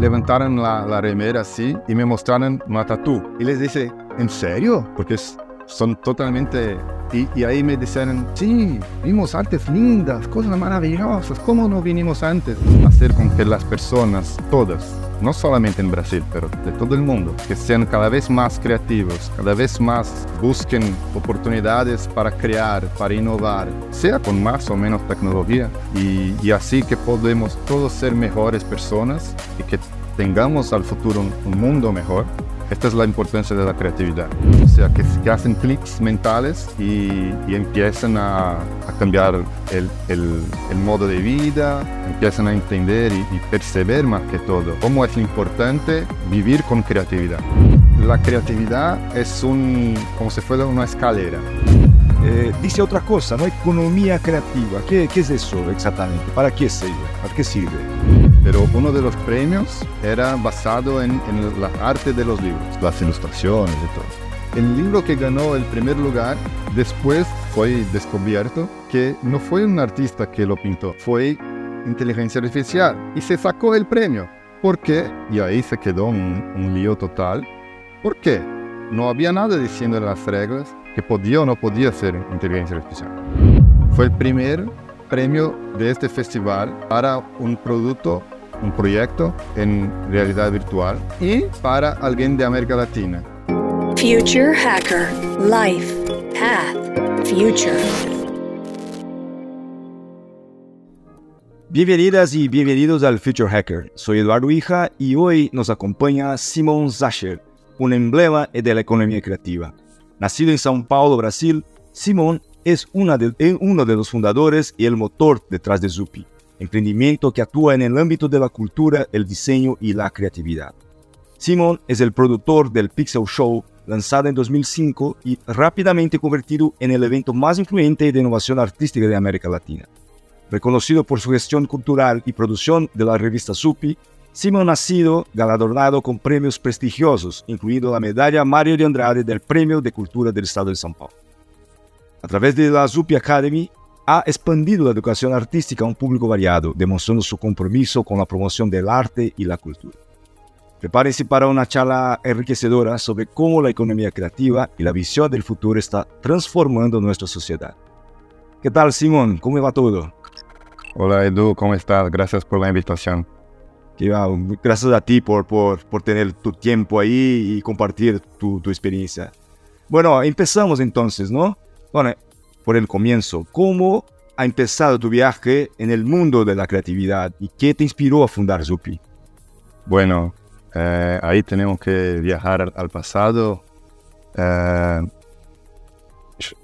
levantaron la, la remera así y me mostraron una tatu. Y les dije, ¿en serio? Porque son totalmente... Y, ahí me dijeron, sí, vimos artes lindas, cosas maravillosas, ¿cómo no vinimos antes? Hacer con que las personas, todas, no solamente en Brasil, pero de todo el mundo, que sean cada vez más creativos, cada vez más busquen oportunidades para crear, para innovar, sea con más o menos tecnología, y así que podemos todos ser mejores personas y que tengamos al futuro un, un mundo mejor. Esta es la importancia de la creatividad. O sea, que, que hacen clics mentales y, y empiezan a, a cambiar el, el, el, modo de vida, empiezan a entender y, y, perceber más que todo cómo es importante vivir con creatividad. La creatividad es un, como si fuera una escalera. Eh, dice otra cosa, ¿no? Economía creativa. ¿Qué, ¿Qué, es eso exactamente? ¿Para qué sirve? ¿Para qué sirve? Pero uno de los premios era basado en, en la arte de los libros, las ilustraciones y todo. El libro que ganó el primer lugar después fue descubierto que no fue un artista que lo pintó, fue inteligencia artificial y se sacó el premio. ¿Por qué? Y ahí se quedó un, un lío total. ¿Por qué? No había nada diciendo en las reglas que podía o no podía ser inteligencia artificial. Fue el primer premio de este festival para un producto, un proyecto en realidad virtual y para alguien de América Latina. Future Hacker, Life, Path, Future. Bienvenidas y bienvenidos al Future Hacker. Soy Eduardo Hija y hoy nos acompaña Simon Zacher, un emblema de la economía creativa. Nacido en São Paulo, Brasil, Simon es una de, uno de los fundadores y el motor detrás de Zupi, emprendimiento que actúa en el ámbito de la cultura, el diseño y la creatividad. Simon es el productor del Pixel Show, lanzado en 2005 y rápidamente convertido en el evento más influyente de innovación artística de América Latina. Reconocido por su gestión cultural y producción de la revista Zupi, Simon ha sido galardonado con premios prestigiosos, incluido la medalla Mario de Andrade del Premio de Cultura del Estado de São Paulo. A través de la Zupi Academy, ha expandido la educación artística a un público variado, demostrando su compromiso con la promoción del arte y la cultura. Prepárense para una charla enriquecedora sobre cómo la economía creativa y la visión del futuro está transformando nuestra sociedad. ¿Qué tal, Simón? ¿Cómo va todo? Hola, Edu, ¿cómo estás? Gracias por la invitación. Gracias a ti por, por, por tener tu tiempo ahí y compartir tu, tu experiencia. Bueno, empezamos entonces, ¿no? Bueno, por el comienzo, ¿cómo ha empezado tu viaje en el mundo de la creatividad y qué te inspiró a fundar Zupi? Bueno, eh, ahí tenemos que viajar al, pasado. Eh,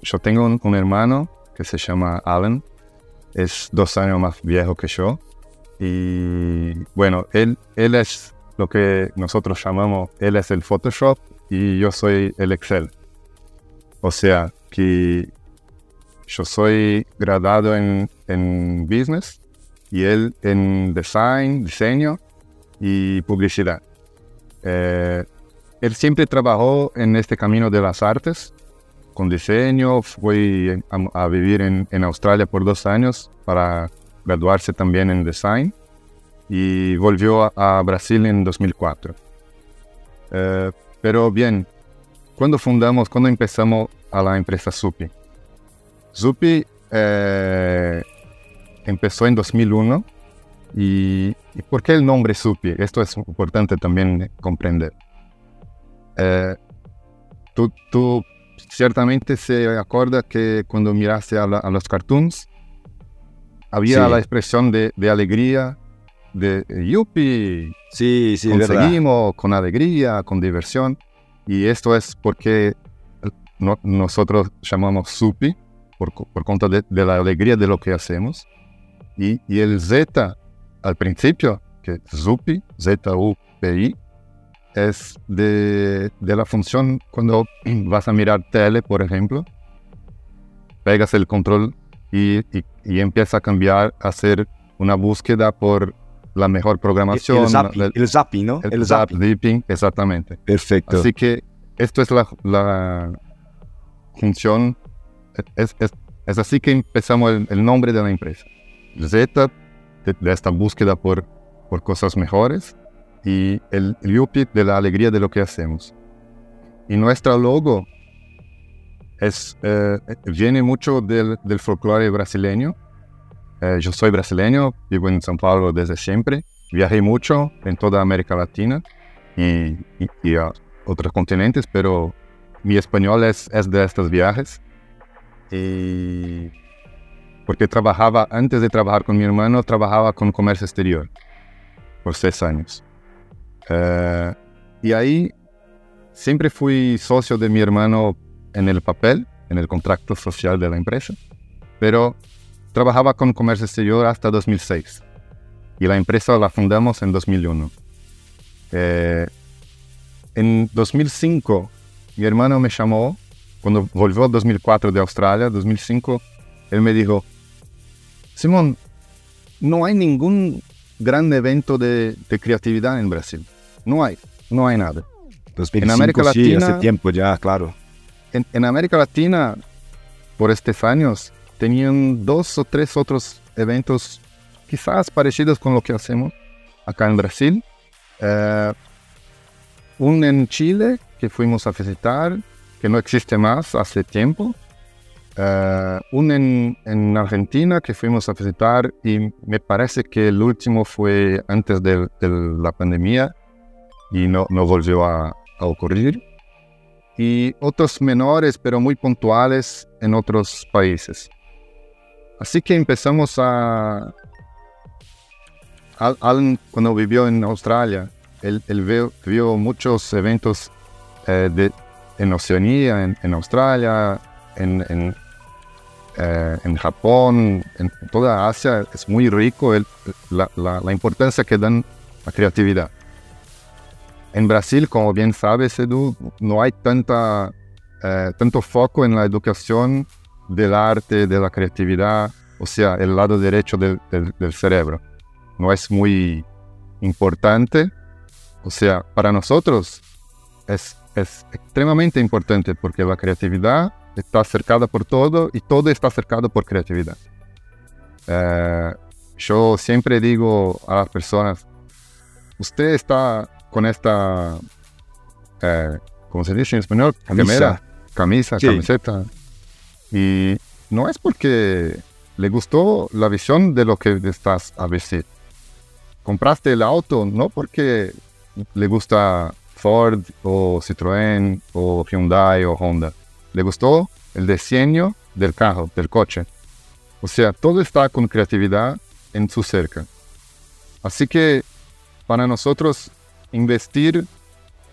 yo, tengo un, un, hermano que se llama Alan, es dos años más viejo que yo. Y bueno, él, él es lo que nosotros llamamos, él es el Photoshop y yo soy el Excel. O sea, que yo soy graduado en, en business y él en design, diseño y publicidad. Eh, él siempre trabajó en este camino de las artes, con diseño, fue a, a vivir en, en, Australia por dos años para graduarse también en design y volvió a, a Brasil en 2004. Eh, pero bien, cuando fundamos, cuando empezamos a la empresa Zupi. Zupi eh, empezó en 2001 y, y, ¿por qué el nombre Zupi? Esto es importante también comprender. Eh, tú, tú, ciertamente se acuerda que cuando miraste a, la, a los cartoons había sí. la expresión de, de alegría, de yupi, sí, sí, conseguimos verdad. con alegría, con diversión. Y esto es porque no, nosotros llamamos Supi por, por cuenta de, la alegría de lo que hacemos. Y, y el Z al principio, que Zupi, Z-U-P-I, es de, de, la función cuando vas a mirar tele, por ejemplo, pegas el control y, y, y empieza a cambiar, a hacer una búsqueda por la mejor programación. El, zapping, el, el zapping ¿no? El, el zapping. zapping. exactamente. Perfecto. Así que esto es la, la función, es, es, es, así que empezamos el, el, nombre de la empresa. Z, de, de esta búsqueda por, por cosas mejores, y el, yuppie de la alegría de lo que hacemos. Y nuestro logo es, eh, viene mucho del, del folclore brasileño. Eh, yo soy brasileño, vivo en São Paulo desde siempre. Viajé mucho en toda América Latina y, y- y a otros continentes, pero mi español es, es de estos viajes. Y porque trabajaba, antes de trabajar con mi hermano, trabajaba con comercio exterior por seis años. Eh, y ahí siempre fui socio de mi hermano en el papel, en el contrato social de la empresa, pero trabajaba con comercio exterior hasta 2006 y la empresa la fundamos en 2001. Eh, en 2005 mi hermano me llamó, cuando volvió en 2004 de Australia, 2005, él me dijo, Simón, no hay ningún gran evento de, de creatividad en Brasil. No hay, no hay nada. 2005, América sí, Latina- hace tiempo ya, claro. En, en América Latina, por estos años, tenían dos o tres otros eventos quizás parecidos con lo que hacemos acá en Brasil. Eh, un en Chile que fuimos a visitar, que no existe más hace tiempo. Eh, un en, en Argentina que fuimos a visitar y me parece que el último fue antes de, la pandemia y no, no volvió a- a ocurrir y otros menores pero muy puntuales en otros países. Así que empezamos a... Al- Alan, cuando vivió en Australia, él, él vio, vio muchos eventos eh, de, en Oceanía, en, en Australia, en, en, eh, en Japón, en toda Asia. Es muy rico el- la, la- la importancia que dan a creatividad. En Brasil, como bien sabes, Edu, no hay tanta, eh, tanto foco en la educación del arte, de la creatividad, o sea, el lado derecho del, del- del cerebro. No es muy importante. O sea, para nosotros es, es extremadamente importante porque la creatividad está cercada por todo y todo está cercado por creatividad. Eh, yo siempre digo a las personas, usted está con esta, eh, ¿cómo se dice en español? Camisa. Camisa, Sí. camiseta. Y no es porque le gustó la visión de lo que estás a vestir. Compraste el auto no porque le gusta Ford o Citroën o Hyundai o Honda. Le gustó el diseño del carro, del coche. O sea, todo está con creatividad en su cerca. Así que para nosotros investir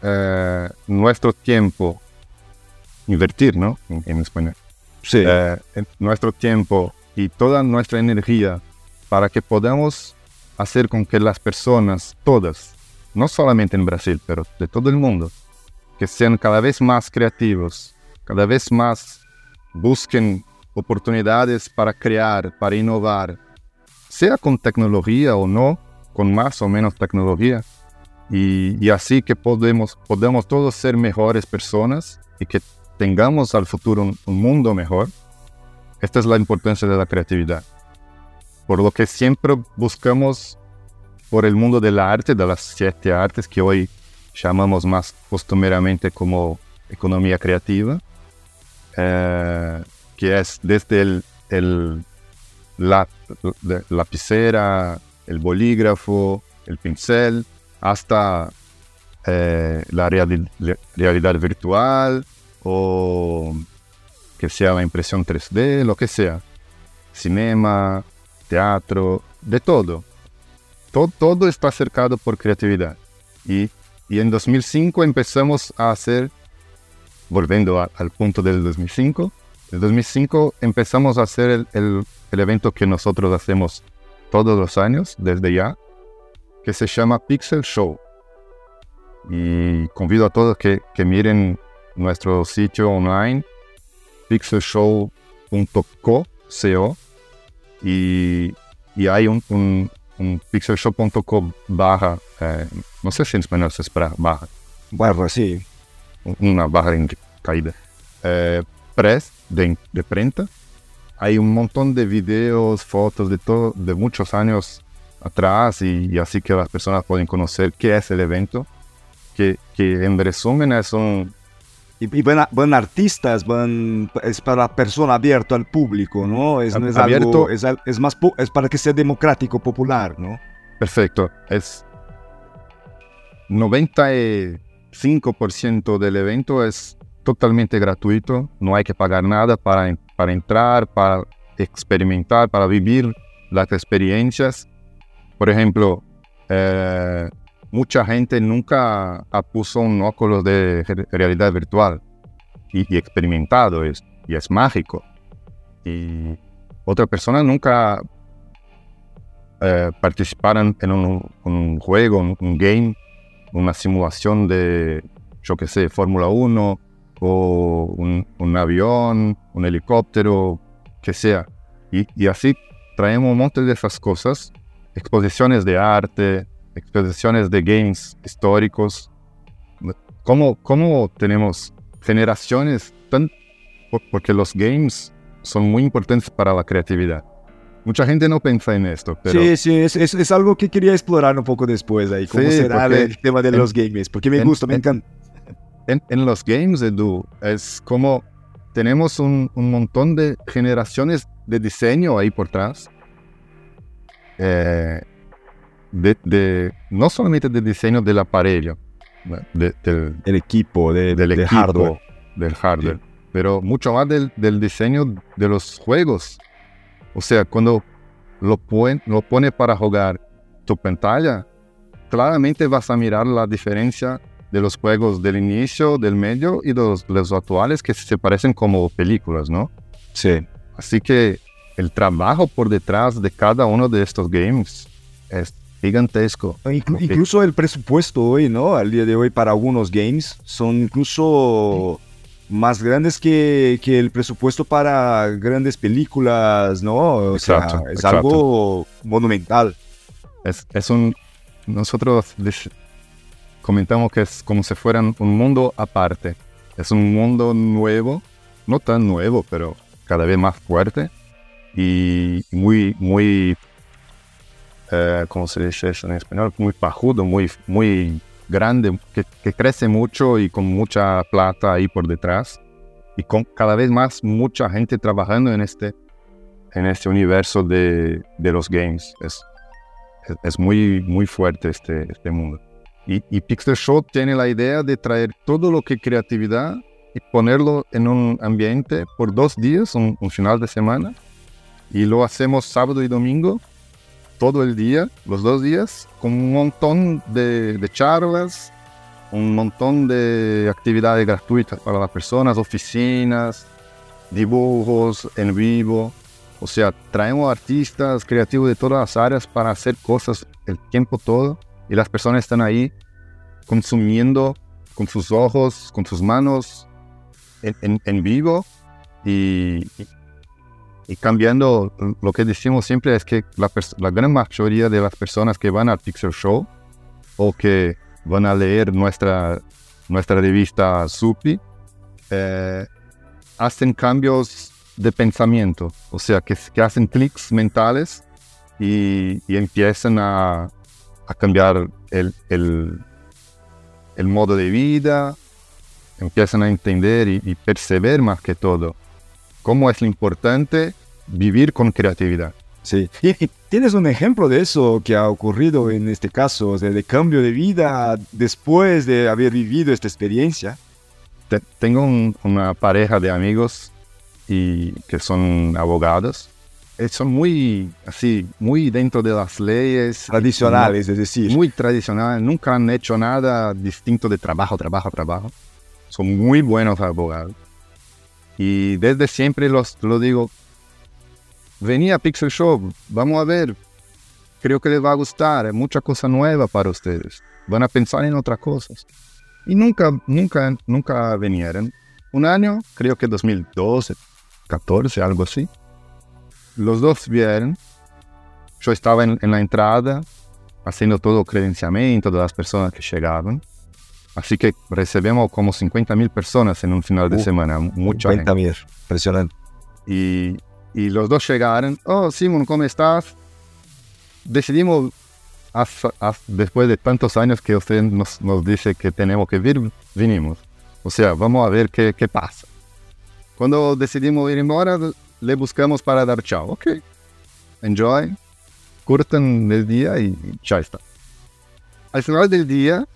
eh, nuestro tiempo, invertir, ¿no? En, en español. Sí, Eh, nuestro tiempo y toda nuestra energía para que podamos hacer con que las personas, todas, no solamente en Brasil, pero de todo el mundo, que sean cada vez más creativos, cada vez más busquen oportunidades para crear, para innovar, sea con tecnología o no, con más o menos tecnología, y, y así que podemos, podemos todos ser mejores personas y que tengamos al futuro un, un mundo mejor. Esta es la importancia de la creatividad. Por lo que siempre buscamos por el mundo del arte, de las siete artes que hoy llamamos más costumeramente como economía creativa, eh, que es desde el, la, de- lapicera, el bolígrafo, el pincel, hasta eh, la realidad virtual o que sea la impresión 3D, lo que sea. Cinema, teatro, de todo. To- todo está cercado por creatividad. Y, y en 2005 empezamos a hacer, volviendo al punto del 2005, en 2005 empezamos a hacer el, el- el evento que nosotros hacemos todos los años, desde ya, que se llama Pixel Show. Y convido a todos que, que miren nuestro sitio online, pixelshow.co, CO, y, y hay un, un, un pixelshow.co barra, eh, no sé si en español se espera barra, barra, sí. una barra en caída, eh, press de, de prensa. Hay un montón de videos, fotos de todo, de muchos años atrás y, y así que las personas pueden conocer qué es el evento, que, que en resumen es un, Y, y van, es para persona abierto al público, ¿no? Es, no es algo, es, es más, es para que sea democrático, popular, ¿no? Perfecto. Es 95% del evento es totalmente gratuito. No hay que pagar nada para, para entrar, para experimentar, para vivir las experiencias. Por ejemplo, eh, mucha gente nunca ha puesto un óculos de re- realidad virtual y, experimentado es, y es mágico. Y otra persona nunca eh, participaron en un, juego, un, un game, una simulación de, yo qué sé, Fórmula 1 o un, un avión, un helicóptero, que sea. Y, y así traemos un montón de esas cosas, exposiciones de arte, exposiciones de games históricos. ¿Cómo, cómo tenemos generaciones tan... por- Porque los games son muy importantes para la creatividad. Mucha gente no piensa en esto, pero... Sí, sí, es, es, es algo que quería explorar un poco después ahí, cómo Sí, será el tema de en- los games, porque me en- gusta, me en- encanta. en, en los games, Edu, es como tenemos un, un montón de generaciones de diseño ahí por atrás. Eh, de, de- no solamente de diseño del aparelho, de- del, El equipo de, del de equipo, hardware. del hardware, pero mucho más del, del diseño de los juegos. O sea, cuando lo, pon- lo pone para jugar tu pantalla, claramente vas a mirar la diferencia de los juegos del inicio, del medio y de los, los actuales que se parecen como películas, ¿no? Sí. Así que el trabajo por detrás de cada uno de estos games es gigantesco. Ok. Incluso el presupuesto hoy, ¿no? Al día de hoy para algunos games son incluso más grandes que, que el presupuesto para grandes películas, ¿no? O sea, es exacto. algo monumental. Es, es un... Nosotros comentamos que es como si fuera un mundo aparte. Es un mundo nuevo, no tan nuevo, pero cada vez más fuerte y muy, muy, eh, ¿cómo se dice eso en español? Muy pajudo, muy, muy grande, que, que crece mucho y con mucha plata ahí por detrás. Y con cada vez más mucha gente trabajando en este, en este universo de, de los games. Es, es, es muy, muy fuerte este, este mundo. Y, y Pixel Show tiene la idea de traer todo lo que creatividad y ponerlo en un ambiente por dos días, un, un final de semana. Y lo hacemos sábado y domingo, todo el día, los dos días, con un montón de, de charlas, un montón de actividades gratuitas para las personas, oficinas, dibujos en vivo. O sea, traemos artistas creativos de todas las áreas para hacer cosas el tiempo todo y las personas están ahí consumiendo con sus ojos, con sus manos en, en- en vivo y, y- cambiando. Lo que decimos siempre es que la, la gran mayoría de las personas que van al Pixel Show o que van a leer nuestra, nuestra revista Supi eh, hacen cambios de pensamiento, o sea, que, que hacen clics mentales y, y empiezan a, a cambiar el, el, el modo de vida, empiezan a entender y, y perceber más que todo cómo es lo importante vivir con creatividad. Sí. Y, tienes un ejemplo de eso que ha ocurrido en este caso, o sea, de cambio de vida después de haber vivido esta experiencia. Te- tengo un- una pareja de amigos y que son abogados. Eh, son muy así, muy dentro de las leyes. Tradicionales, es decir. muy tradicional, nunca han hecho nada distinto de trabajo, trabajo, trabajo. Son muy buenos abogados. Y desde siempre los, lo digo, venía Pixel Show, vamos a ver, creo que les va a gustar, hay mucha cosa nueva para ustedes. Van a pensar en otras cosas. Y nunca, nunca, nunca vinieron. Un año, creo que 2012, 14, algo así. Los dos vieron. Yo estaba en, en la entrada, haciendo todo el credenciamiento de las personas que llegaban. Así que recibimos como 50 mil personas en un final de Uh, semana, mucha gente. 50 mil. Impresionante. Y, y los dos llegaron, oh Simon, ¿cómo estás? decidimos, después de tantos años que usted nos, nos dice que tenemos que vir, vinimos. O sea, vamos a ver qué, qué pasa. Cuando decidimos ir embora, le buscamos para dar chao. Ok, enjoy, curtan el día y ya está. Al final del día,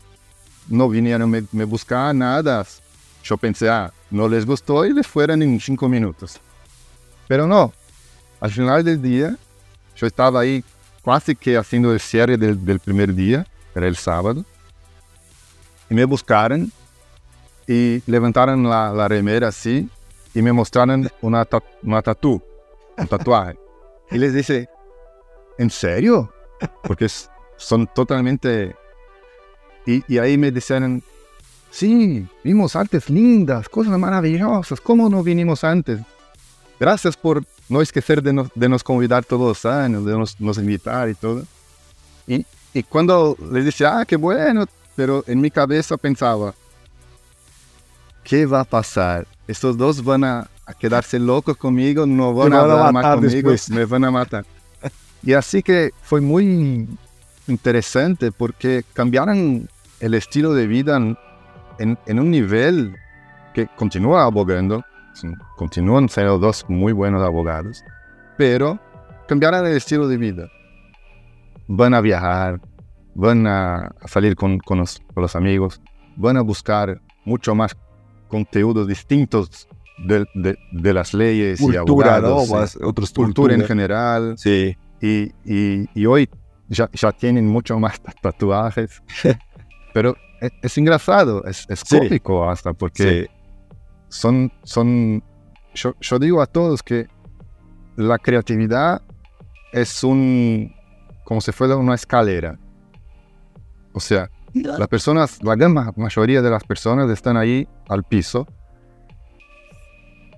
no vinieron me, me buscar nada. Yo pensé, ah, no les gustó y les fueron en cinco minutos. Pero no, al final del día, yo estaba ahí casi que haciendo el cierre del primer día, era el sábado, y me buscaron y levantaron la, la remera así y me mostraron una, ta- una tatú, un tatuaje. Y les dije, ¿en serio? Porque s- son totalmente... Y, y ahí me dijeron, sí, vimos artes lindas, cosas maravillosas, ¿cómo no vinimos antes? Gracias por no esquecer de nos, de nos convidar todos los años, de nos, nos invitar y todo. Y, y cuando les decía, ah, qué bueno, pero en mi cabeza pensaba, ¿qué va a pasar? Estos dos van a, a quedarse locos conmigo, no van van a hablar más conmigo, después. me van a matar. y así que fue muy interesante porque cambiaron el estilo de vida en, un nivel que continúa abogando, continúan siendo dos muy buenos abogados, pero cambiaron el estilo de vida. Van a viajar, van a salir con, con los, con los amigos, van a buscar mucho más conteúdos distintos de, de- de las leyes y Cultura, ¿no? abogados, sí. otras cultura en general. Sí. Y, y- y hoy ya, ya tienen mucho más tatuajes. Pero es, es engraçado, es, es Sí. cómico hasta, porque Sí. son, son yo, yo digo a todos que la creatividad es un, como si fuera una escalera. O sea, las personas, la gran ma- mayoría de las personas están ahí al piso.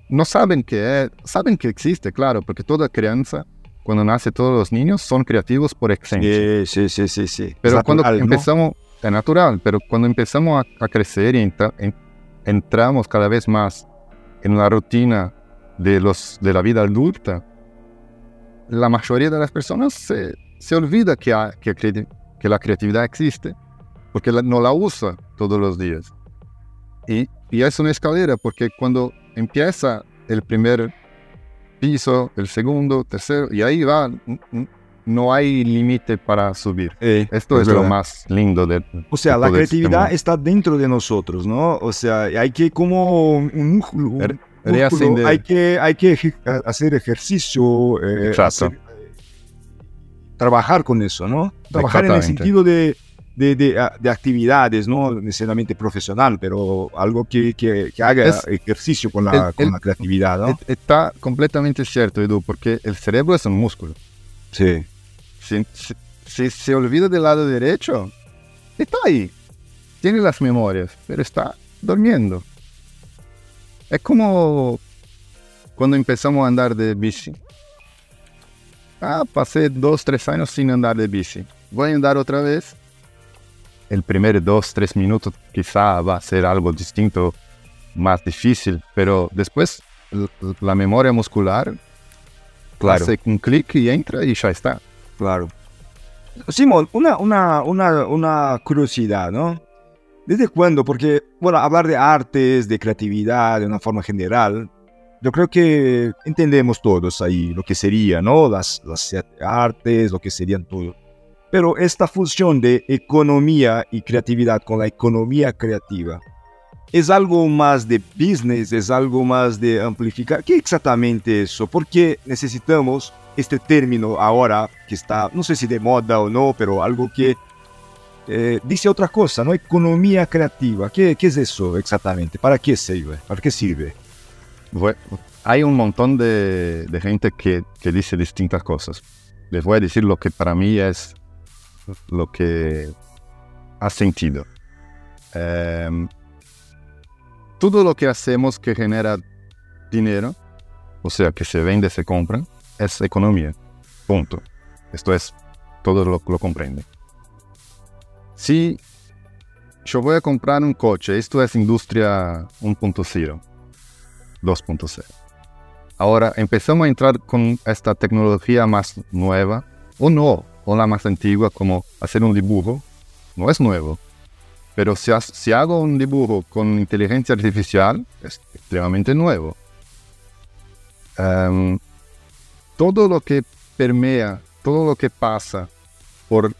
No saben que es, saben que existe, claro, porque toda crianza, cuando nace todos los niños, son creativos por esencia. Sí, sí, sí, sí, sí. Pero Es cuando ¿no? Es natural, pero cuando empezamos a, crecer y entra- en- entramos cada vez más en la rutina de, la vida adulta, la mayoría de las personas se, olvida que, la creatividad existe porque no la usa todos los días. Y, y es una escalera porque cuando empieza el primer piso, el segundo, tercero, y ahí va, no hay límite para subir. Eh, Esto es, lo más lindo de... O sea, la este creatividad mundo. está dentro de nosotros, ¿no? O sea, hay que como un músculo, un músculo, reascender. hay que, hay que hacer ejercicio, eh, Exacto. hacer, eh, trabajar con eso, ¿no? Trabajar en el sentido de, de, de, de actividades, no necesariamente profesional, pero algo que, que, que haga Es- ejercicio con la, el- con el- la creatividad, ¿no? Et- Está completamente cierto, Edu, porque el cerebro es un músculo. Sí. Si, si- si se olvida del lado derecho, está ahí. Tiene las memorias, pero está durmiendo. Es como cuando empezamos a andar de bici. Ah, pasé dos, tres años sin andar de bici. Voy a andar otra vez. El primer dos, tres minutos quizá va a ser algo distinto, más difícil, pero después la memoria muscular Claro. hace un clic y entra y ya está. Claro. Simón, una, una, una, una curiosidad, ¿no? ¿Desde cuándo? Porque, bueno, hablar de artes, de creatividad, de una forma general, yo creo que entendemos todos ahí lo que sería, ¿no? Las, las artes, lo que serían todo. Pero esta fusión de economía y creatividad con la economía creativa, ¿es algo más de business? ¿Es algo más de amplificar? ¿Qué exactamente es eso? Porque necesitamos este término ahora que está, no sé si de moda o no, pero algo que eh, dice otra cosa, ¿no? Economía creativa. ¿Qué, ¿Qué es eso exactamente? ¿Para qué sirve? ¿Para qué sirve? Hay un montón de, de gente que, que dice distintas cosas. Les voy a decir lo que para mí es lo que ha sentido. Em, todo lo que hacemos que genera dinero, o sea, que se vende, se compra, es economía. Punto. Esto es, todo lo, lo comprende. Si yo voy a comprar un coche, esto es industria 1.0. 2.0. Ahora empezamos a entrar con esta tecnología más nueva, o no, o la más antigua, como hacer un dibujo, no es nuevo. Pero si, hago un dibujo con inteligencia artificial, es extremadamente nuevo. Em, todo lo que permea, todo lo que pasa por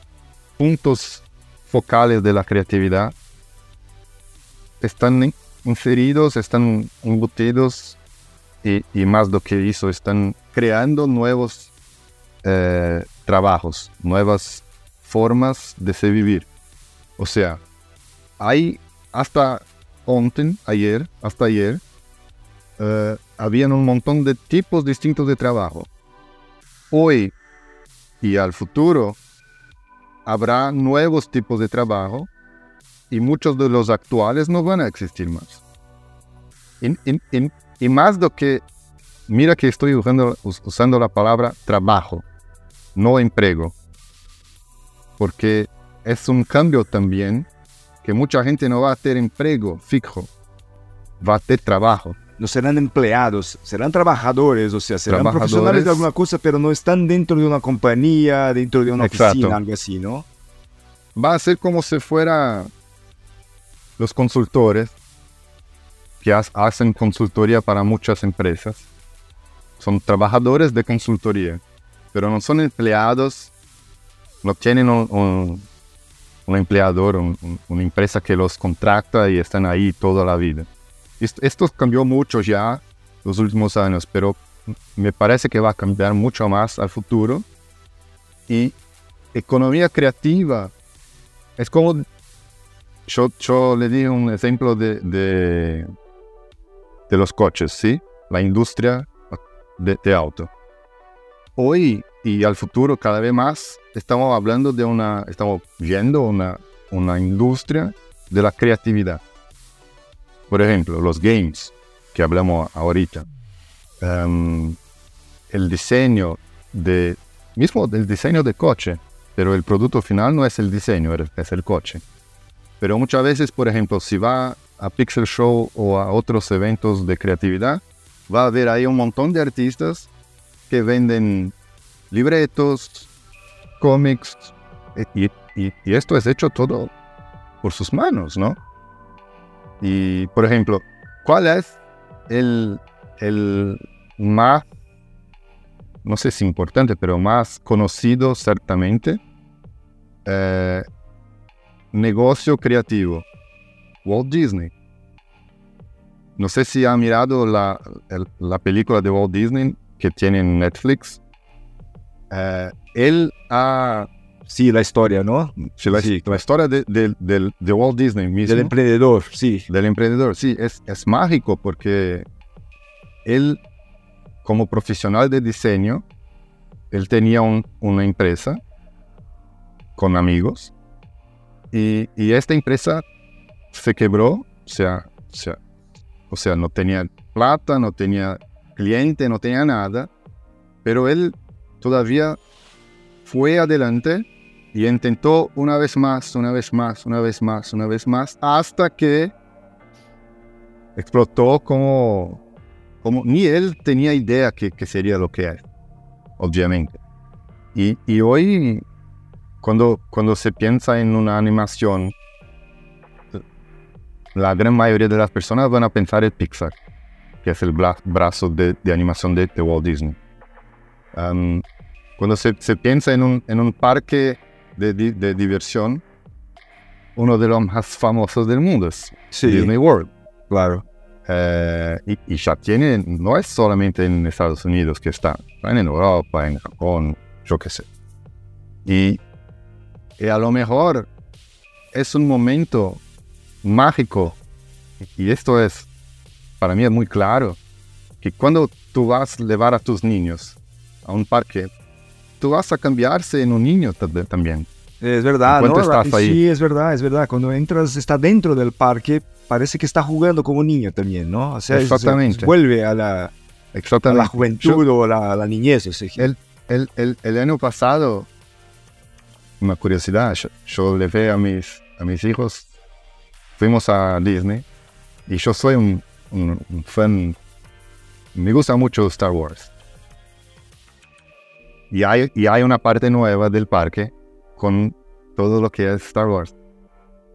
puntos focales de la creatividad, están in- inseridos, están embutidos y, más lo que hizo, están creando nuevos eh, trabajos, nuevas formas de vivir. O sea, hay hasta ontem, ayer, hasta ayer, eh, habían un montón de tipos distintos de trabajo. Hoy y al futuro habrá nuevos tipos de trabajo y muchos de los actuales no van a existir más. Y, más lo que, mira que estoy usando, us- usando la palabra trabajo, no empleo, porque es un cambio también que mucha gente no va a tener empleo fijo, va a tener trabajo. No serán empleados, serán trabajadores, o sea, serán profesionales de alguna cosa, pero no están dentro de una compañía, dentro de una Exacto. oficina, algo así, ¿no? va a ser como si fuera los consultores que ha- hacen consultoría para muchas empresas. Son trabajadores de consultoría, pero no son empleados, no tienen un, un- un empleador, un- un- una empresa que los contrata y están ahí toda la vida. Esto, cambió mucho ya los últimos años, pero me parece que va a cambiar mucho más al futuro. Y economía creativa es como yo, yo le di un ejemplo de, de, los coches, ¿sí? La industria de auto. Hoy y al futuro cada vez más estamos hablando de una, estamos viendo una, una industria de la creatividad. Por ejemplo, los games que hablamos ahorita. Em, el diseño de, mismo del diseño de coche, pero el producto final no es el diseño, es el coche. Pero muchas veces, por ejemplo, si va a Pixel Show o a otros eventos de creatividad, va a haber ahí un montón de artistas que venden libretos, cómics, e- y, esto es hecho todo por sus manos, ¿no? Y, por ejemplo, ¿cuál es el, el más, no sé si importante, pero más conocido ciertamente, eh, negocio creativo? Walt Disney. No sé si ha mirado la, la película de Walt Disney que tiene en Netflix. Eh, él ha... Sí, la historia, ¿no? si La, Sí. la historia de, de- del- de Walt Disney mismo Del emprendedor, sí. del emprendedor. Sí, es, es mágico porque él, como profesional de diseño, él tenía un- una empresa con amigos y, y esta empresa se quebró, o sea, o sea, o sea, no tenía plata, no tenía cliente, no tenía nada, pero él todavía fue adelante y intentó una vez más, una vez más, una vez más, una vez más, hasta que explotó como, como ni él tenía idea que, que sería lo que es, obviamente. Y, y hoy, cuando, cuando se piensa en una animación, la gran mayoría de las personas van a pensar en Pixar, que es el bra- brazo de, de animación de, de Walt Disney. Am, cuando se, se piensa en un, en un parque de, de diversión, uno de los más famosos del mundo es Sí, Disney World. claro. Eh, y, y ya tiene, no es solamente en Estados Unidos que está, están en Europa, en Japón, yo qué sé. Y, y a lo mejor es un momento mágico, y esto es, para mí es muy claro, que cuando tú vas a llevar a tus niños a un parque, tú vas a cambiarse en un niño tam- también. Es verdad, ¿En ¿no? estás ahí? Sí, es verdad, es verdad. Cuando entras, está dentro del parque, parece que está jugando como niño también, ¿no? O sea, Exactamente. vuelve a la, a la juventud o la, la niñez. o sea, El, el, el, el año pasado, una curiosidad, yo, yo le ve a mis, a mis hijos, fuimos a Disney y yo soy un, un- un fan, me gusta mucho Star Wars. y, hay, y hay una parte nueva del parque con todo lo que es Star Wars.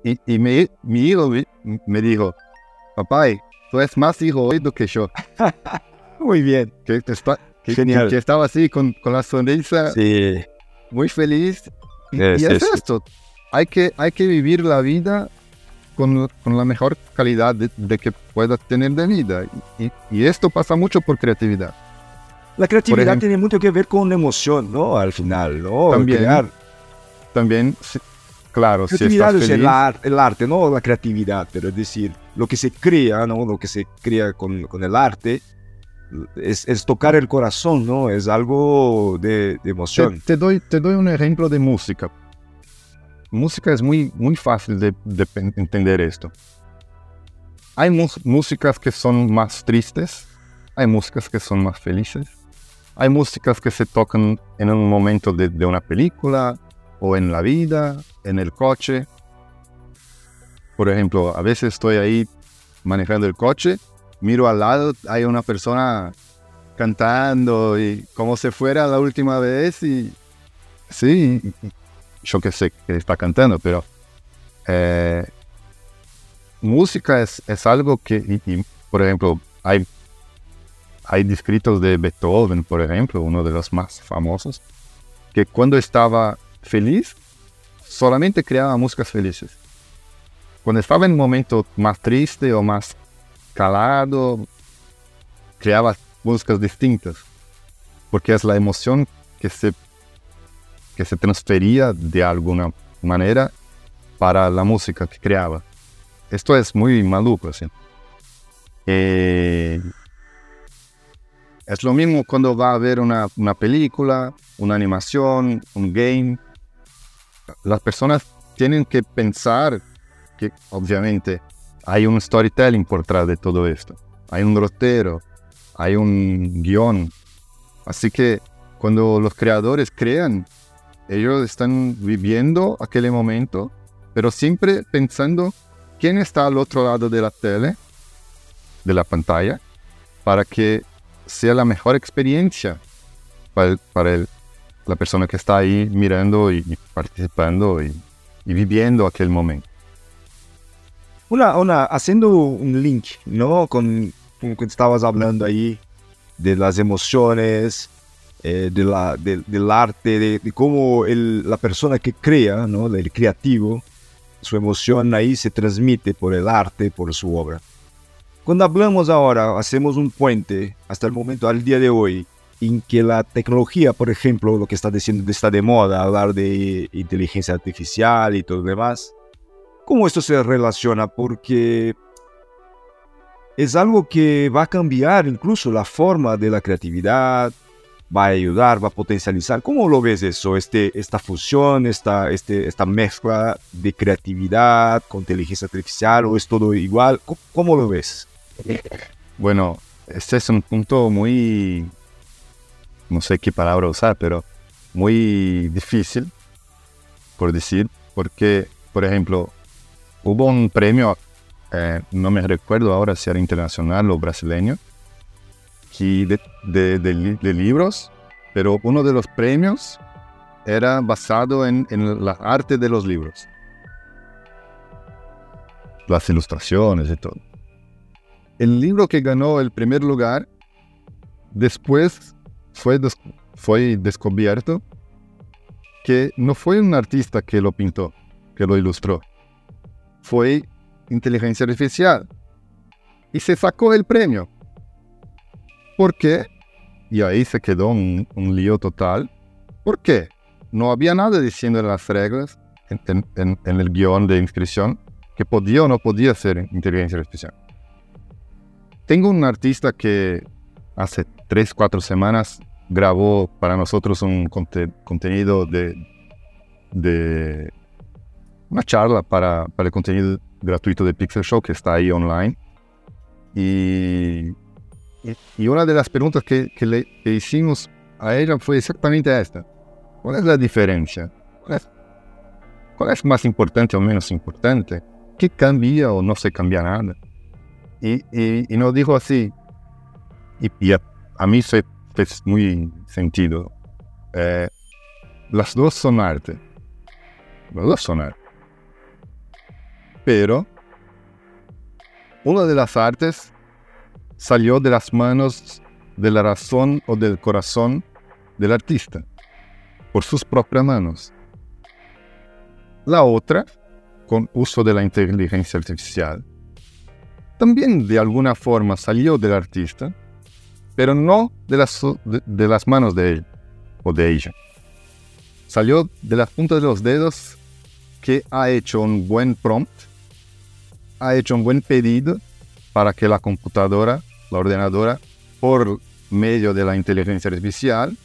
Y, y mi, mi hijo me dijo, papá, tú eres más hijo hoy do que yo. Muy bien. Que, está, que, Genial. que- estaba así con, con la sonrisa, Sí. muy feliz. Y, Es y es eso. esto, hay que, hay que vivir la vida con, con la mejor calidad de, de que puedas tener de vida. Y, y esto pasa mucho por creatividad. La creatividad ejemplo- tiene mucho que ver con emoción, ¿no? Al final, ¿no? También. Crear. También, sí, claro, si Creatividad estás es el, feliz, ar- el arte, no la creatividad, pero es decir, lo que se crea, ¿no? Lo que se crea con, con el arte es, es tocar el corazón, ¿no? Es algo de, de Te, emoción. te doy, te doy un ejemplo de música. Música es muy, muy fácil de, de entender esto. Hay músicas que son más tristes, hay músicas que son más felices, hay músicas que se tocan en un momento de, de una película o en la vida, en el coche. Por ejemplo, a veces estoy ahí manejando el coche, miro al lado, hay una persona cantando y como si fuera la última vez y sí, yo que sé que está cantando, pero eh, música es, es algo que, por ejemplo, hay, hay descritos de Beethoven, por ejemplo, uno de los más famosos, que cuando estaba feliz, solamente creaba músicas felices. Cuando estaba en un momento más triste o más calado, creaba músicas distintas, porque es la emoción que se, que se transfería de alguna manera para la música que creaba. Esto es muy maluco, así. Eh, es lo mismo cuando va a ver una, una película, una animación, un game. Las personas tienen que pensar que, obviamente, hay un storytelling por detrás de todo esto. Hay un rotero, hay un guion. Así que cuando los creadores crean, ellos están viviendo aquel momento, pero siempre pensando quién está al otro lado de la tele, de la pantalla, para que sea la mejor experiencia para, el- para el- la persona que está ahí mirando y, y participando y, y viviendo aquel momento. Una, una, haciendo un link, ¿no? Con, con lo que estabas hablando ahí, de las emociones, eh, de la, de- del arte, de, de cómo el- la persona que crea, ¿no? El creativo, su emoción ahí se transmite por el arte, por su obra. Cuando hablamos ahora, hacemos un puente hasta el momento, al día de hoy, en que la tecnología, por ejemplo, lo que está diciendo está de moda, hablar de inteligencia artificial y todo lo demás, ¿cómo esto se relaciona? Porque es algo que va a cambiar incluso la forma de la creatividad, va a ayudar, va a potencializar. ¿Cómo lo ves eso? Este, esta fusión, esta, este, esta mezcla de creatividad con inteligencia artificial o es todo igual? ¿Cómo, cómo lo ves? Bueno, este es un punto muy, no sé qué palabra usar, pero muy difícil, por decir, porque, por ejemplo, hubo un premio, eh, no me recuerdo ahora si era internacional o brasileño, que de, de- de li- de libros, pero uno de los premios era basado en, en la arte de los libros, las ilustraciones y todo el libro que ganó el primer lugar después fue, fue descubierto que no fue un artista que lo pintó, que lo ilustró. Fue inteligencia artificial. Y se sacó el premio. ¿Por qué? Y ahí se quedó un, lío total. ¿Por qué? No había nada diciendo en las reglas, en, el guion de inscripción, que podía o no podía ser inteligencia artificial. Tengo un artista que hace tres, cuatro semanas grabó para nosotros un conte- contenido de, de una charla para, para el contenido gratuito de Pixel Show que está ahí online. Y, y- una de las preguntas que, le hicimos a ella fue exactamente esta. ¿Cuál es la diferencia? ¿Cuál es, es más importante o menos importante? ¿Qué cambia o no se cambia nada? Y, y, y nos dijo así, y, a, mí se fez muy sentido. eh, las dos son arte. Las dos son arte. Pero una de las artes salió de las manos de la razón o del corazón del artista, por sus propias manos. La otra, con uso de la inteligencia artificial, también de alguna forma salió del artista, pero no de las, de, las manos de él o de ella. Salió de la punta de los dedos que ha hecho un buen prompt, ha hecho un buen pedido para que la computadora, la ordenadora, por medio de la inteligencia artificial,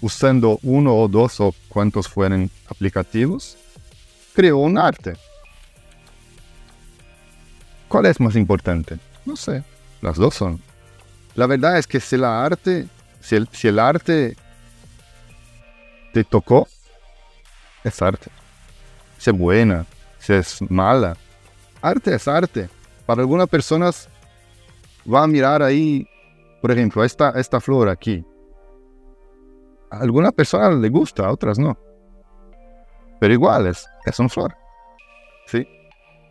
usando uno o dos o cuantos fueran aplicativos, creó un arte. ¿Cuál es más importante? No sé, las dos son. La verdad es que si la arte, si el, si el arte te tocó, es arte. Si es buena, si es mala, arte es arte. Para algunas personas va a mirar ahí, por ejemplo, esta, esta flor aquí. A algunas personas le gusta, a otras no. Pero igual es, una flor. ¿Sí?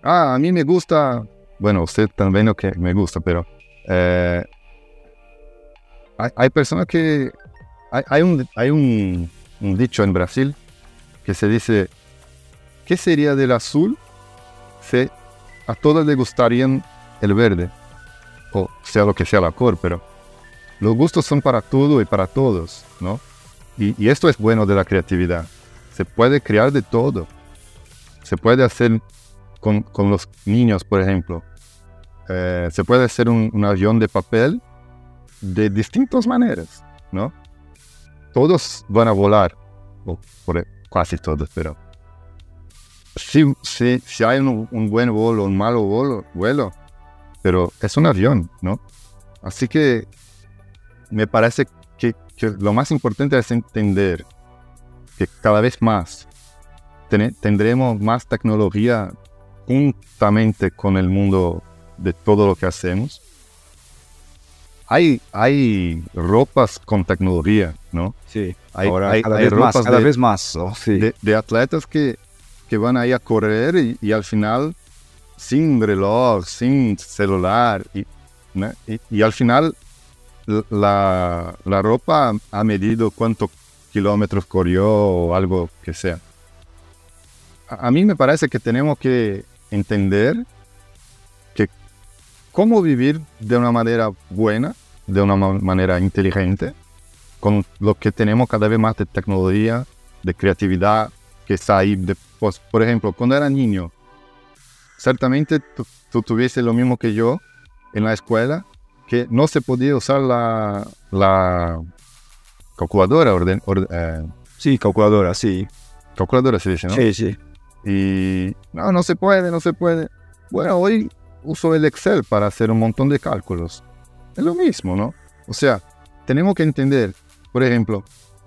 Ah, a mí me gusta, bueno, usted también me gusta, pero eh, hay, personas que, hay, un, hay un, dicho en Brasil que se dice, ¿qué sería del azul si a todos les gustarían el verde? O sea lo que sea la cor, pero los gustos son para todo y para todos, ¿no? Y, y esto es bueno de la creatividad se puede crear de todo. Se puede hacer con, con los niños, por ejemplo. Eh, se puede hacer un, avión de papel de distintas maneras, ¿no? Todos van a volar, o por, casi todos, pero si, si, si hay un, un, buen vuelo, un malo vuelo, vuelo, pero es un avión, ¿no? Así que me parece que, que lo más importante es entender que cada vez más tendremos más tecnología juntamente con el mundo de todo lo que hacemos. Hay, hay ropas con tecnología, ¿no? Sí, hay, ahora hay, cada, vez, más, cada vez más. de, atletas que, que van ahí a correr y, al final sin reloj, sin celular. Y, y, al final la, la, ropa ha medido cuánto kilómetros corrió o algo que sea. A, mí me parece que tenemos que entender que cómo vivir de una manera buena, de una manera inteligente, con lo que tenemos cada vez más de tecnología, de creatividad que está ahí. De, pues, por ejemplo, cuando era niño, certamente tú, tú tuviese lo mismo que yo en la escuela, que no se podía usar la, la calculadora, orden, eh, sí, calculadora, sí. Calculadora se dice, ¿no? Sí, sí. Y no, no se puede, no se puede. Bueno, hoy uso el Excel para hacer un montón de cálculos. Es lo mismo, ¿no? O sea, tenemos que entender, por ejemplo,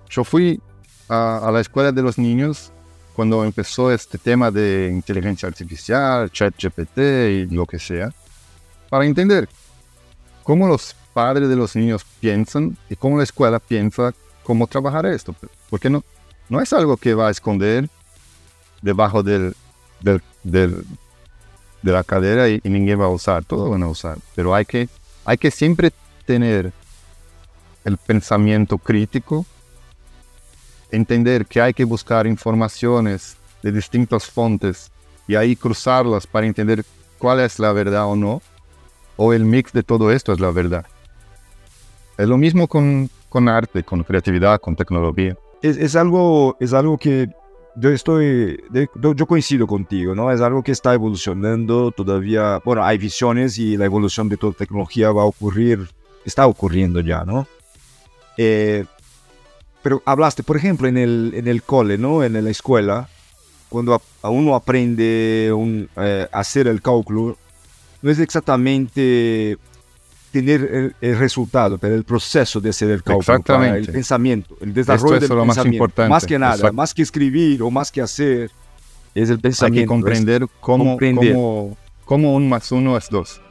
yo fui a, a la escuela de los niños cuando empezó este tema de inteligencia artificial, chat GPT y lo que sea, para entender cómo los padres de los niños piensan y cómo la escuela piensa cómo trabajar esto. Porque no, no es algo que va a esconder debajo del, del, de la cadera y, y, va a usar, todos van a usar. Pero hay que, hay que siempre tener el pensamiento crítico, entender que hay que buscar informaciones de distintas fuentes y ahí cruzarlas para entender cuál es la verdad o no, o el mix de todo esto es la verdad. Es lo mismo con, con arte, con creatividad, con tecnología. Es, es, algo, es algo que yo estoy, yo coincido contigo, ¿no? Es algo que está evolucionando todavía, bueno, hay visiones y la evolución de toda tecnología va a ocurrir, está ocurriendo ya, ¿no? Eh, pero hablaste, por ejemplo, en el, en el cole, ¿no? En la escuela, cuando a, uno aprende un, eh, a hacer el cálculo, no es exactamente tener el, resultado, pero el proceso de hacer el cálculo, Exactamente. el pensamiento, el desarrollo Esto es del lo pensamiento. más importante. Más que nada, más que escribir o más que hacer, es el pensamiento. Hay que comprender cómo, comprender. cómo, cómo un más uno es dos.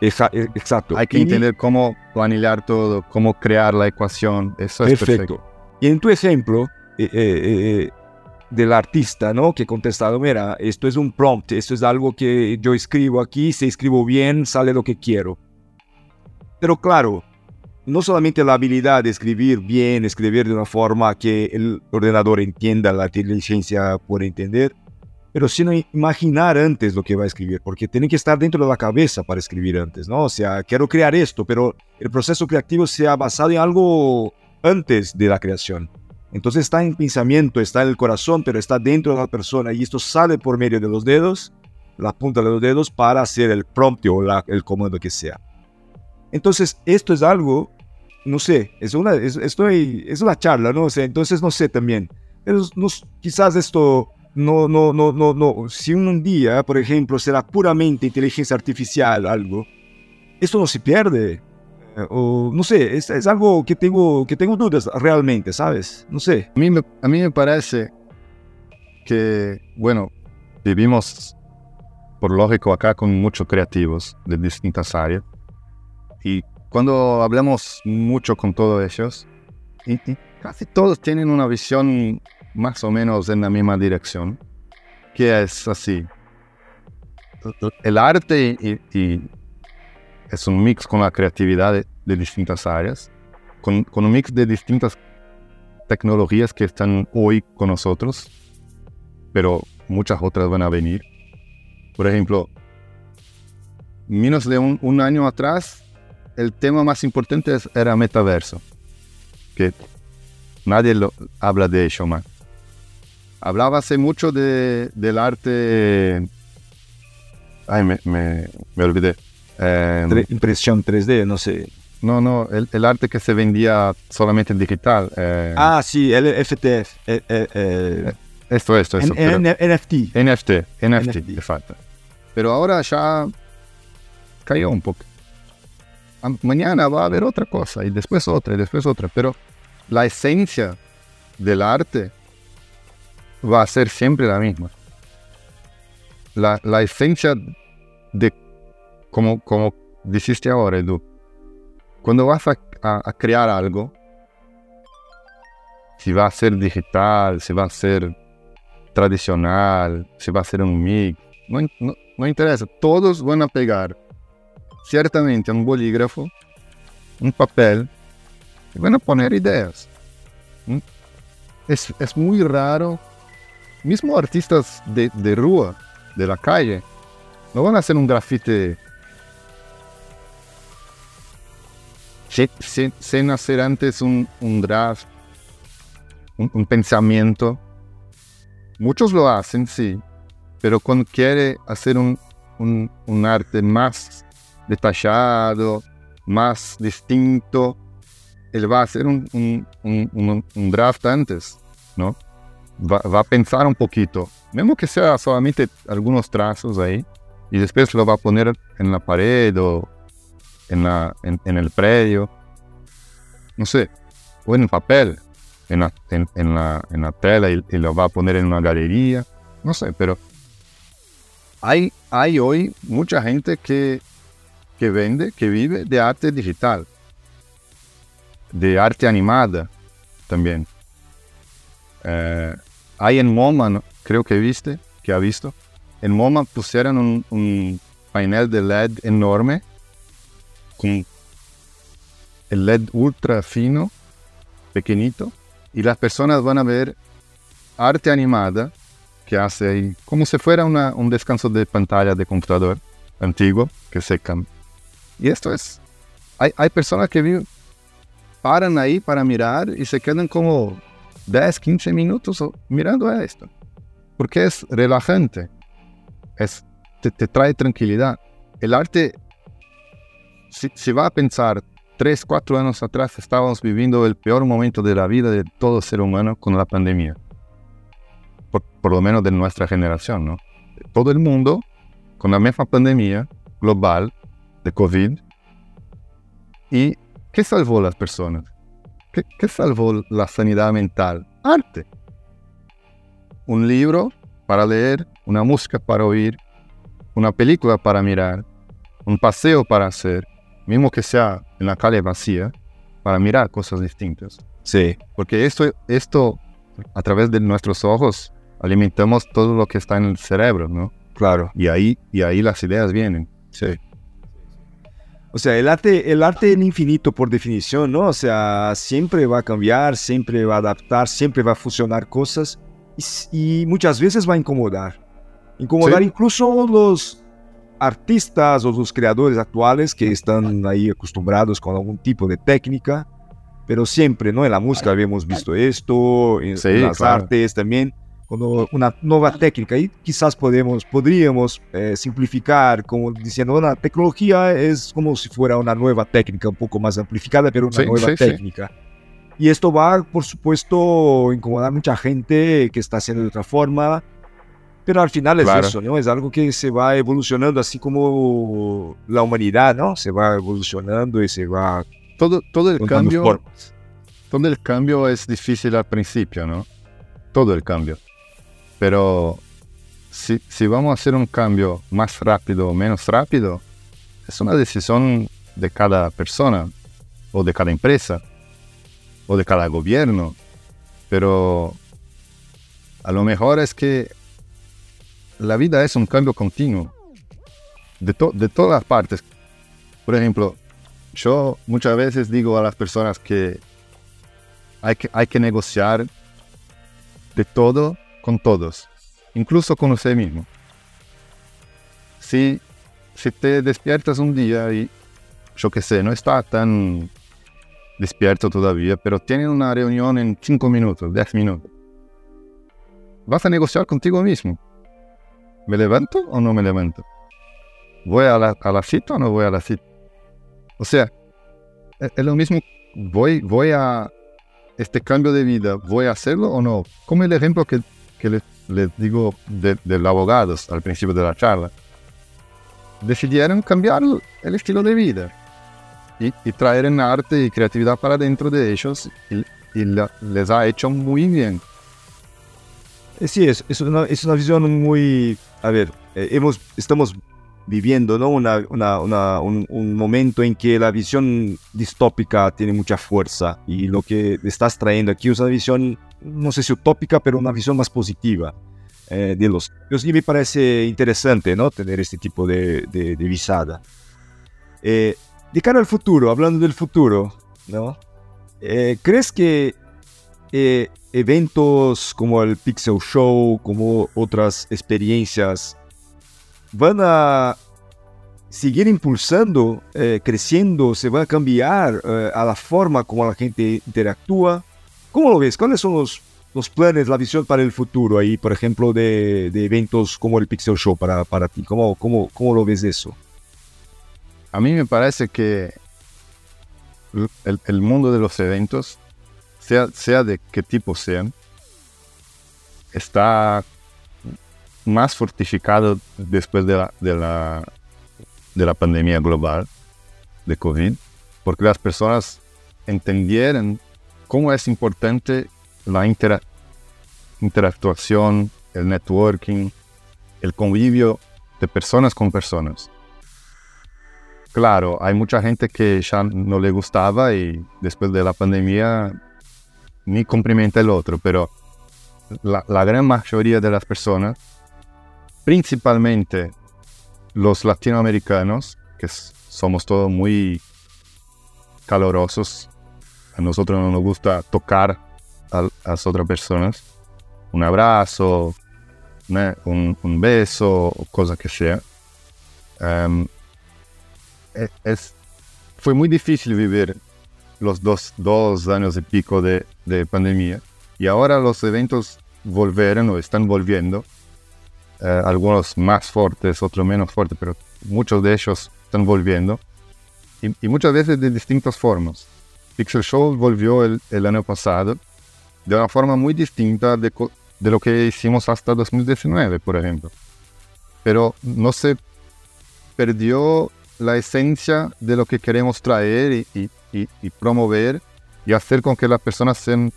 Exa exacto. Hay que entender cómo planear todo, cómo crear la ecuación. Eso es Perfecto. Y en tu ejemplo, eh, eh, del artista, ¿no? Que contestado, mira, esto es un prompt, esto es algo que yo escribo aquí, si escribo bien, sale lo que quiero. Pero claro, no solamente la habilidad de escribir bien, escribir de una forma que el ordenador entienda, la inteligencia puede entender, pero sino imaginar antes lo que va a escribir, porque tiene que estar dentro de la cabeza para escribir antes, ¿no? O sea, quiero crear esto, pero el proceso creativo se ha basado en algo antes de la creación. Entonces está en pensamiento, está en el corazón, pero está dentro de la persona y esto sale por medio de los dedos, la punta de los dedos, para hacer el prompt o el comando que sea. Entonces, esto es algo no sé, es una, es, es una charla, ¿no? sé, entonces no sé también. Pero quizás esto no, no, no, no, no. Si un día, por ejemplo, será puramente inteligencia artificial algo, esto no se pierde. No sé, es, es, algo que tengo, que tengo dudas realmente, ¿sabes? No sé. A mí, me, a mí me parece que, bueno, vivimos, por lógico, acá con muchos creativos de distintas áreas. Y cuando hablamos mucho con todos ellos, y, casi todos tienen una visión más o menos en la misma dirección, que es así. El arte y, es un mix con la creatividad de, distintas áreas, con, con, un mix de distintas tecnologías que están hoy con nosotros, pero muchas otras van a venir. Por ejemplo, menos de un, un año atrás el tema más importante era metaverso, que nadie lo, habla de ello más. Hablaba hace mucho de, del arte... Ay, me, me, olvidé. Em, impresión 3D, no sé. No, no, el, arte que se vendía solamente en digital. Eh, ah, sí, el FTF. Eh, eh, esto, esto, esto. NFT. NFT, NFT, de falta. Pero ahora ya cayó un poco mañana va a haber otra cosa y después otra y después otra, pero la esencia del arte va a ser siempre la misma. La, la esencia de, como, como dijiste ahora, Edu, cuando vas a, a, crear algo, si va a ser digital, si va a ser tradicional, si va a ser un mix, no, no, no todos van a pegar ciertamente un bolígrafo, un papel, y van a poner ideas. ¿Mm? Es, es muy raro, mismo artistas de, de rúa, de la calle, no van a un grafite sin, hacer antes un, un draft, un, un, pensamiento. Muchos lo hacen, sí, pero cuando quiere hacer un, un, un arte más detallado, más distinto, él va a hacer un, un, draft antes, ¿no? Va, va, a pensar un poquito, mismo que sea solamente algunos trazos ahí, y después lo va a poner en la pared o en, la, en, el predio, no sé, o en el papel, en la, en, la, en la tela y, y, lo va a poner en una galería, no sé, pero hay, hay hoy mucha gente que que vende, que vive de arte digital, de arte animada también. Eh, hay en MoMA, creo que viste, que ha visto, en MoMA pusieron un, un panel de LED enorme con el LED ultra fino, pequeñito, y las personas van a ver arte animada que hace ahí, como si fuera una, un descanso de pantalla de computador antiguo que se cambia y esto es, hay, hay personas que viven, paran ahí para mirar y se quedan como 10, 15 minutos mirando a esto. Porque es relajante, es, te, trae tranquilidad. El arte, si, si, va a pensar, 3, 4 años atrás estábamos viviendo el peor momento de la vida de todo ser humano con la pandemia. Por, lo menos de nuestra generación, ¿no? Todo el mundo con la misma pandemia global de COVID. ¿Y qué salvó las personas? ¿Qué, salvó la sanidad mental? Arte. Un libro para leer, una música para oír, una película para mirar, un paseo para hacer, mismo que sea en la calle vacía, para mirar cosas distintas. Sí. Porque esto, esto a través de nuestros ojos alimentamos todo lo que está en el cerebro, ¿no? Claro. Y ahí, y ahí las ideas vienen. Sí. O sea, el arte, el arte es infinito por definición, ¿no? O sea, siempre va a cambiar, siempre va a adaptar, siempre va a fusionar cosas y, y muchas veces va a incomodar. Incomodar Sí. incluso los artistas o los creadores actuales que están ahí acostumbrados con algún tipo de técnica, pero siempre, ¿no? En la música habíamos visto esto, en, Sí, en las claro. artes también, cuando una nueva técnica y quizás podemos, podríamos eh, simplificar como diciendo una tecnología es como si fuera una nueva técnica un poco más amplificada, pero una Sí, nueva sí. técnica. Y esto va, por supuesto, a incomodar a mucha gente que está haciendo de otra forma, pero al final es Claro. eso, ¿no? Es algo que se va evolucionando así como la humanidad, ¿no? Se va evolucionando y se va Todo, todo el cambio, formas. todo el cambio es difícil al principio, ¿no? Todo el cambio. Pero si, si vamos a hacer un cambio más rápido o menos rápido, es una decisión de cada persona o de cada empresa o de cada gobierno. Pero a lo mejor es que la vida es un cambio continuo de, to- de todas partes. Por ejemplo, yo muchas veces digo a las personas que hay que, hay que negociar de todo con todos, incluso con usted mismo. Si, si te despiertas un día y, yo qué sé, no está tan despierto todavía, pero tienen una reunión en 5 minutos, 10 minutos, vas a negociar contigo mismo. ¿Me levanto o no me levanto? ¿Voy a la, cita o no voy a la cita? O sea, es, es lo mismo, voy, voy a este cambio de vida, ¿voy a hacerlo o no? Como el ejemplo que, que les, digo de, los abogados al principio de la charla. Decidieron cambiar el estilo de vida y, traer en arte y creatividad para dentro de ellos y, les ha hecho muy bien. Eh, Sí, es, es, una, es una visión muy... A ver, eh, hemos, estamos viviendo ¿no? una, una- un, un momento en que la visión distópica tiene mucha fuerza y lo que estás trayendo aquí es una visión, no sé si utópica, pero una visión más positiva eh, de los. Y me parece interesante ¿no? tener este tipo de, de, de visada. De cara al futuro, hablando del futuro, ¿no? ¿crees que eventos como el Pixel Show, como otras experiencias, van a seguir impulsando, eh, creciendo, se va a cambiar eh, a la forma como la gente interactúa. ¿Cómo lo ves? ¿Cuáles son los, planes, la visión para el futuro ahí, por ejemplo, de, eventos como el Pixel Show para, para ti? ¿Cómo, cómo, ¿Cómo lo ves eso? A mí me parece que el mundo de los eventos, sea, sea de qué tipo sean, está más fortificado después de la, de la, de la pandemia global de COVID, porque las personas entendieron cómo es importante la intera- interactuación, el networking, el convivio de personas con personas. Claro, hay mucha gente que ya no le gustaba y después de la pandemia ni cumplimenta el otro, pero la, la gran mayoría de las personas, principalmente los latinoamericanos, que somos todos muy calorosos, a nosotros no nos gusta tocar a las otras personas, un abrazo, un, beso o cosa que sea. E- es, fue muy difícil vivir los dos, dos años y pico de, de pandemia y ahora los eventos volvieron o están volviendo, eh, algunos más fuertes, otros menos fuertes, pero muchos de ellos están volviendo y, y muchas veces de distintas formas. Pixel Show volvió el, el año pasado de una forma muy distinta de, de lo que hicimos hasta 2019, por ejemplo. Pero no se perdió la esencia de lo que queremos traer y, y- y- y promover y hacer con que las personas sean,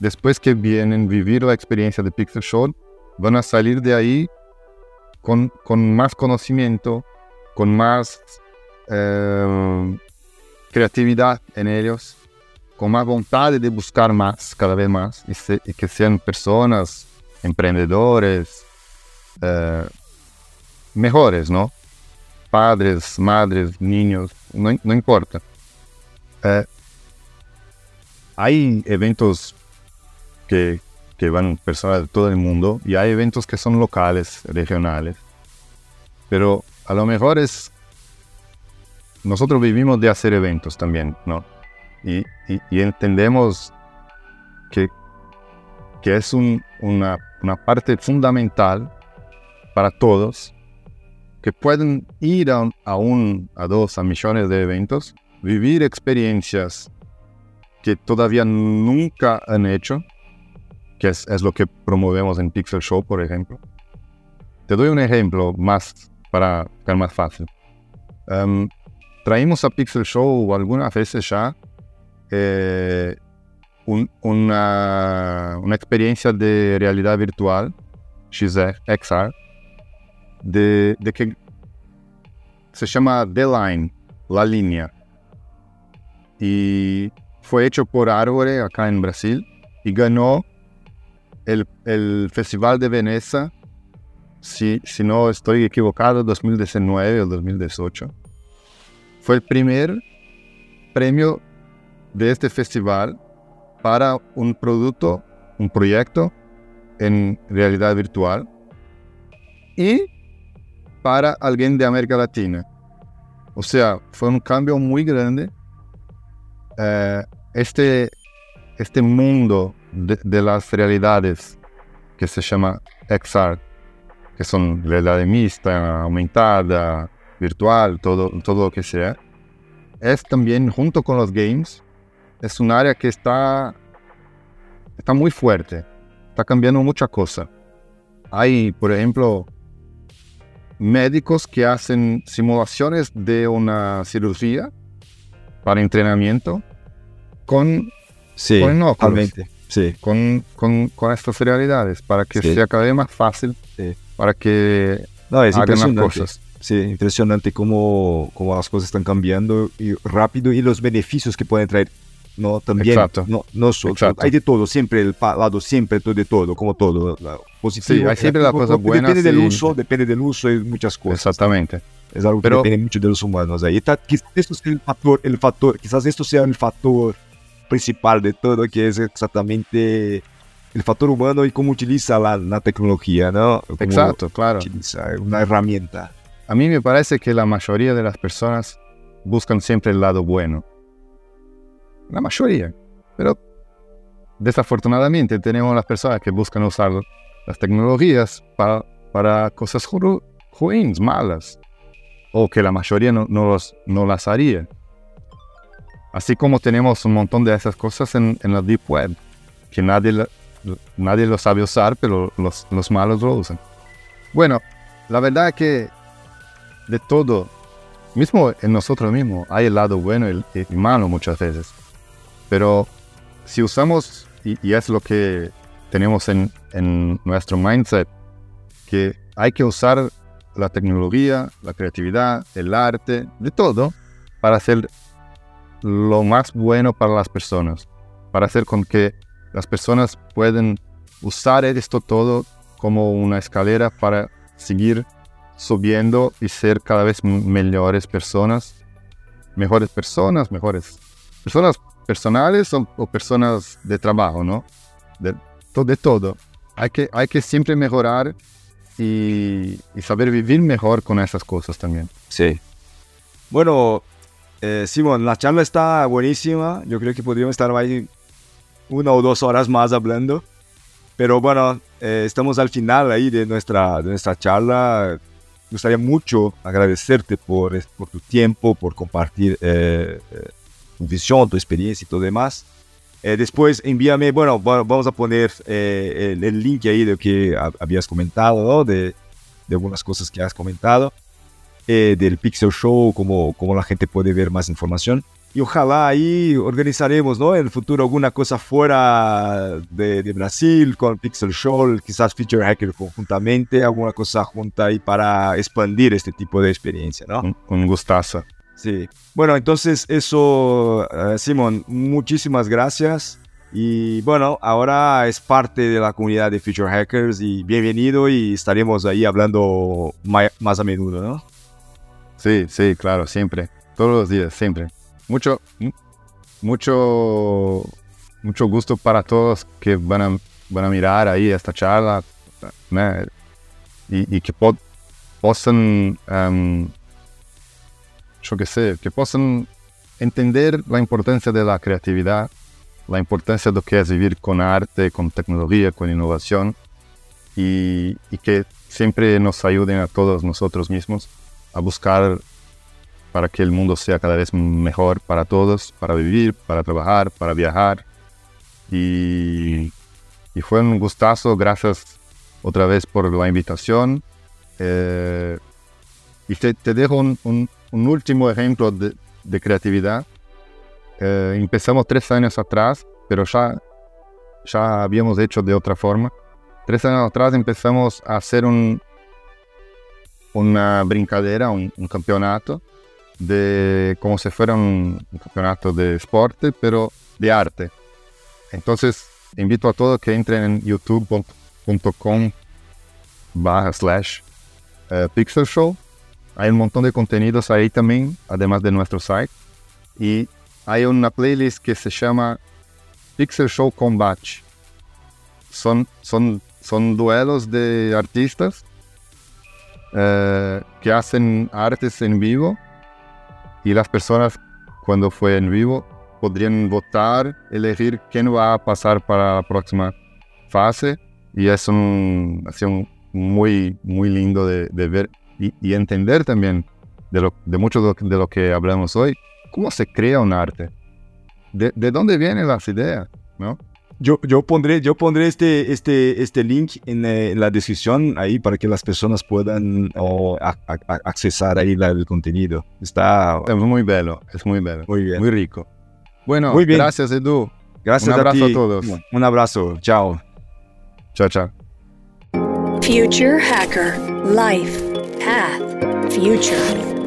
después que vienen vivir la experiencia de Pixel Show, van a salir de ahí con, con más conocimiento, con más eh, creatividad en ellos con más voluntad de buscar más, cada vez más, y que sean personas, emprendedores, eh, mejores, ¿no? Padres, madres, niños, no, no importa. Eh, hay eventos que, que van personas de todo el mundo y hay eventos que son locales, regionales. Pero a lo mejor es... Nosotros vivimos de hacer eventos también, ¿no? Y, entendemos que, que es un- una, una parte fundamental para todos que pueden ir a, a un, a dos, a millones de eventos, vivir experiencias que todavía nunca han hecho, que es, lo que promovemos en Pixel Show, por ejemplo. Te doy un ejemplo más para que más fácil. Traímos a Pixel Show algunas veces ya eh, un- una, una experiencia de realidad virtual, XR, XR, de, de que se llama The Line, La Línea. Y fue hecho por Árvore acá en Brasil y ganó el, el Festival de Venecia, si, si no estoy equivocado, 2019 o 2018. Fue el primer premio de este festival para un producto, un proyecto en realidad virtual y para alguien de América Latina. O sea, fue un cambio muy grande. Eh, este, este mundo de, de las realidades que se llama XR, que son realidad mixta, aumentada, virtual, todo, todo lo que sea, es también junto con los games, es un área que está, está muy fuerte, está cambiando mucha cosa. Hay, por ejemplo, médicos que hacen simulaciones de una cirugía para entrenamiento con, Sí, con óculos, totalmente. Sí, con, con, con estas realidades, para que Sí. sea cada vez más fácil, Sí. para que no, es hagan las cosas. Sí, impresionante cómo, cómo las cosas están cambiando y rápido y los beneficios que pueden traer. No, también. Exacto. No, no solo- Exacto. Hay de todo, siempre el lado, siempre todo de todo, como todo. la- Positivo, Sí, hay siempre las negativo, cosas buenas Depende del y- uso, depende del uso y muchas cosas. Exactamente. Es algo que Pero- depende mucho de los humanos. Ahí está, quizás esto sea el factor, el factor, quizás esto sea el factor principal de todo, que es exactamente el factor humano y cómo utiliza la, la tecnología, ¿no? Cómo Exacto, claro. Utiliza una herramienta. A mí me parece que la mayoría de las personas buscan siempre el lado bueno. La mayoría. Pero desafortunadamente tenemos las personas que buscan usar las tecnologías para, para cosas ru- ruins, malas. O que la mayoría no, los- no las haría. Así como tenemos un montón de esas cosas en, en la Deep Web, que nadie, nadie lo sabe usar, pero los, los malos lo usan. Bueno, la verdad es que de todo, mismo en nosotros mismos, hay el lado bueno y y malo muchas veces. Pero si usamos, y, y es lo que tenemos en, en nuestro mindset, que hay que usar la tecnología, la creatividad, el arte, de todo, para hacer lo más bueno para las personas, para hacer con que las personas puedan usar esto todo como una escalera para seguir subiendo y ser cada vez mejores personas, mejores personas, mejores personas personales o, personas de trabajo, ¿no? De, de todo. Hay que, hay que siempre mejorar y, saber vivir mejor con esas cosas también. Sí. Bueno, eh, Simón, la charla está buenísima. Yo creo que podríamos estar ahí una o dos horas más hablando. Pero bueno, eh, estamos al final ahí de nuestra, de nuestra charla. Me gustaría mucho agradecerte por, por tu tiempo, por compartir eh, eh, tu visión, tu experiencia y todo demás. Eh, después envíame, bueno, va- vamos a poner eh, el, link ahí de lo que ha- habías comentado. De, algunas cosas que has comentado eh, del Pixel Show, como, como la gente puede ver más información. Y ojalá ahí organizaremos, ¿no? En el futuro alguna cosa fuera de, de Brasil con Pixel Show, quizás Feature Hacker conjuntamente, alguna cosa junta ahí para expandir este tipo de experiencia, ¿no? Un, un gustazo. Sí. Bueno, entonces eso, eh, Simón, muchísimas gracias. Y bueno, ahora es parte de la comunidad de Future Hackers y bienvenido y estaremos ahí hablando más a menudo, ¿no? Sí, sí, claro, siempre. Todos los días, siempre. Mucho, mu- mucho, mucho gusto para todos que van a, van a mirar ahí esta charla ¿no? y, que em, yo qué sé, que possam entender la importancia de la creatividad, la importancia de lo que es vivir con arte, con tecnología, con innovación y, y que siempre nos ayuden a todos nosotros mismos a buscar para que el mundo sea cada vez mejor para todos, para vivir, para trabajar, para viajar. Y, y fue un gustazo, gracias otra vez por la invitación. Eh, y te, te dejo un, un- un último ejemplo de, creatividad. Eh, empezamos tres años atrás, pero ya, ya habíamos hecho de otra forma. Tres años atrás empezamos a hacer un, una brincadera, un, campeonato, de como si fuera un, un campeonato de deporte, pero de arte. Entonces, invito a todos que entren en youtube.com barra slash eh, Pixel Show. Hay un montón de contenidos ahí también, además de nuestro site. Y hay una playlist que se llama Pixel Show Combat. Son, son, son duelos de artistas eh, que hacen artes en vivo y las personas cuando fue en vivo podrían votar, elegir quién va a pasar para la próxima fase y es un, así un muy, muy lindo de, de ver y, y entender también de, lo, de mucho de lo, que- de lo que hablamos hoy, cómo se crea un arte, de, de dónde vienen las ideas, ¿no? Yo, yo pondré, yo pondré este, este, este link en, eh, en la descripción ahí para que las personas puedan o, a- a- a- accesar ahí la- el contenido. Está Es muy bello, es muy bello, muy bien. muy rico. Bueno, Muy bien. gracias Edu. Gracias un abrazo a ti. a todos. Un abrazo. Chao. Chao, chao. Future Hacker Life Path Future.